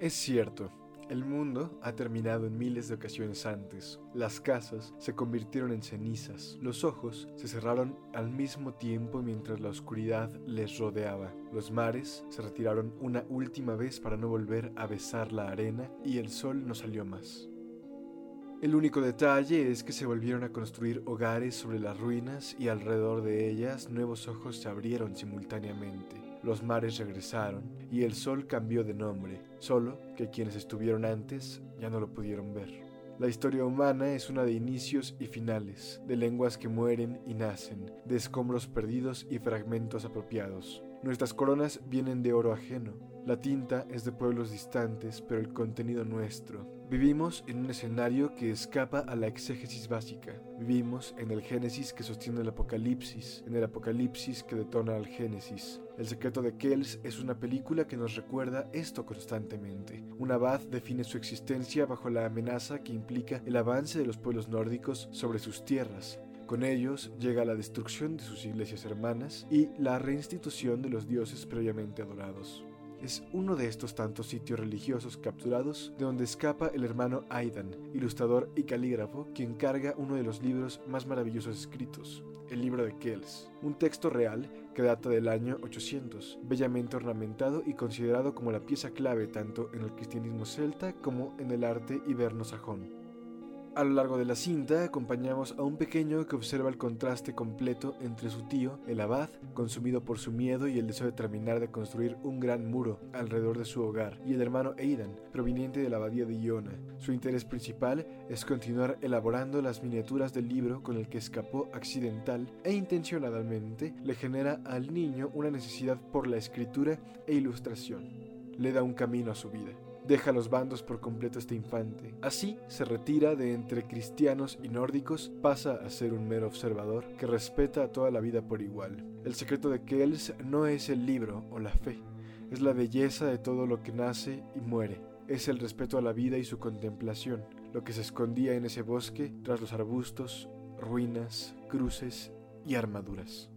Es cierto, el mundo ha terminado en miles de ocasiones antes. Las casas se convirtieron en cenizas. Los ojos se cerraron al mismo tiempo mientras la oscuridad les rodeaba. Los mares se retiraron una última vez para no volver a besar la arena y el sol no salió más. El único detalle es que se volvieron a construir hogares sobre las ruinas y alrededor de ellas nuevos ojos se abrieron simultáneamente los mares regresaron y el sol cambió de nombre, solo que quienes estuvieron antes ya no lo pudieron ver. La historia humana es una de inicios y finales, de lenguas que mueren y nacen, de escombros perdidos y fragmentos apropiados. Nuestras coronas vienen de oro ajeno, la tinta es de pueblos distantes, pero el contenido nuestro. Vivimos en un escenario que escapa a la exégesis básica. Vivimos en el Génesis que sostiene el Apocalipsis, en el Apocalipsis que detona al Génesis. El secreto de Kells es una película que nos recuerda esto constantemente. Un abad define su existencia bajo la amenaza que implica el avance de los pueblos nórdicos sobre sus tierras, con ellos llega la destrucción de sus iglesias hermanas y la reinstitución de los dioses previamente adorados es uno de estos tantos sitios religiosos capturados de donde escapa el hermano Aidan, ilustrador y calígrafo, quien carga uno de los libros más maravillosos escritos, el libro de Kells, un texto real que data del año 800, bellamente ornamentado y considerado como la pieza clave tanto en el cristianismo celta como en el arte iberno-sajón. A lo largo de la cinta acompañamos a un pequeño que observa el contraste completo entre su tío, el abad, consumido por su miedo y el deseo de terminar de construir un gran muro alrededor de su hogar, y el hermano Aidan, proveniente de la abadía de Iona. Su interés principal es continuar elaborando las miniaturas del libro con el que escapó accidental e intencionadamente le genera al niño una necesidad por la escritura e ilustración. Le da un camino a su vida deja los bandos por completo este infante. Así se retira de entre cristianos y nórdicos, pasa a ser un mero observador que respeta a toda la vida por igual. El secreto de Kells no es el libro o la fe, es la belleza de todo lo que nace y muere. Es el respeto a la vida y su contemplación, lo que se escondía en ese bosque tras los arbustos, ruinas, cruces y armaduras.